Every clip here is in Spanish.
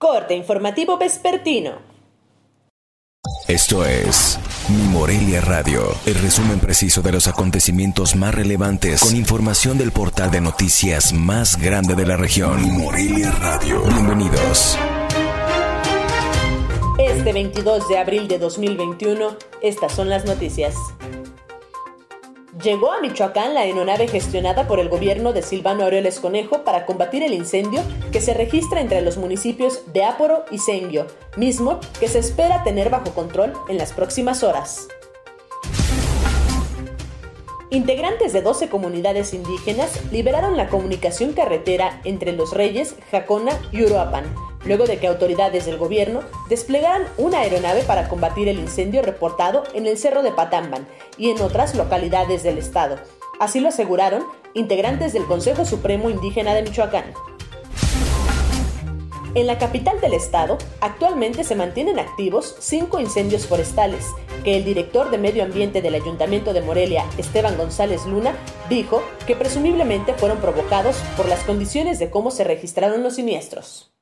Corte informativo vespertino. Esto es Mi Morelia Radio, el resumen preciso de los acontecimientos más relevantes con información del portal de noticias más grande de la región. Mi Morelia Radio. Bienvenidos. Este 22 de abril de 2021, estas son las noticias. Llegó a Michoacán la aeronave gestionada por el gobierno de Silvano Aureoles Conejo para combatir el incendio que se registra entre los municipios de Áporo y Senguio, mismo que se espera tener bajo control en las próximas horas. Integrantes de 12 comunidades indígenas liberaron la comunicación carretera entre Los Reyes, Jacona y Uruapan, luego de que autoridades del gobierno desplegaran una aeronave para combatir el incendio reportado en el Cerro de Patamban y en otras localidades del estado. Así lo aseguraron integrantes del Consejo Supremo Indígena de Michoacán. En la capital del estado, actualmente se mantienen activos cinco incendios forestales, que el director de Medio Ambiente del Ayuntamiento de Morelia, Esteban González Luna, dijo que presumiblemente fueron provocados por las condiciones de cómo se registraron los siniestros.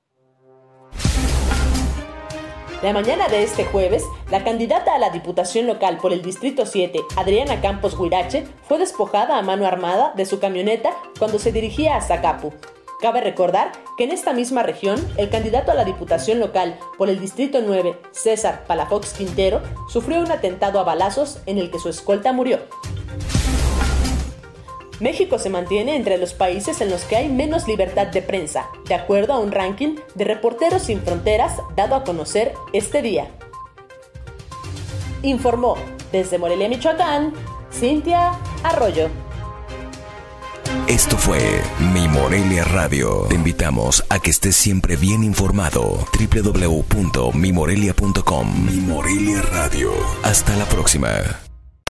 La mañana de este jueves, la candidata a la Diputación Local por el Distrito 7, Adriana Campos Huirache, fue despojada a mano armada de su camioneta cuando se dirigía a Zacapu. Cabe recordar que en esta misma región, el candidato a la Diputación Local por el Distrito 9, César Palafox Quintero, sufrió un atentado a balazos en el que su escolta murió. México se mantiene entre los países en los que hay menos libertad de prensa, de acuerdo a un ranking de Reporteros Sin Fronteras dado a conocer este día. Informó desde Morelia, Michoacán, Cintia Arroyo. Esto fue Mi Morelia Radio. Te invitamos a que estés siempre bien informado. www.mimorelia.com Mi Morelia Radio. Hasta la próxima.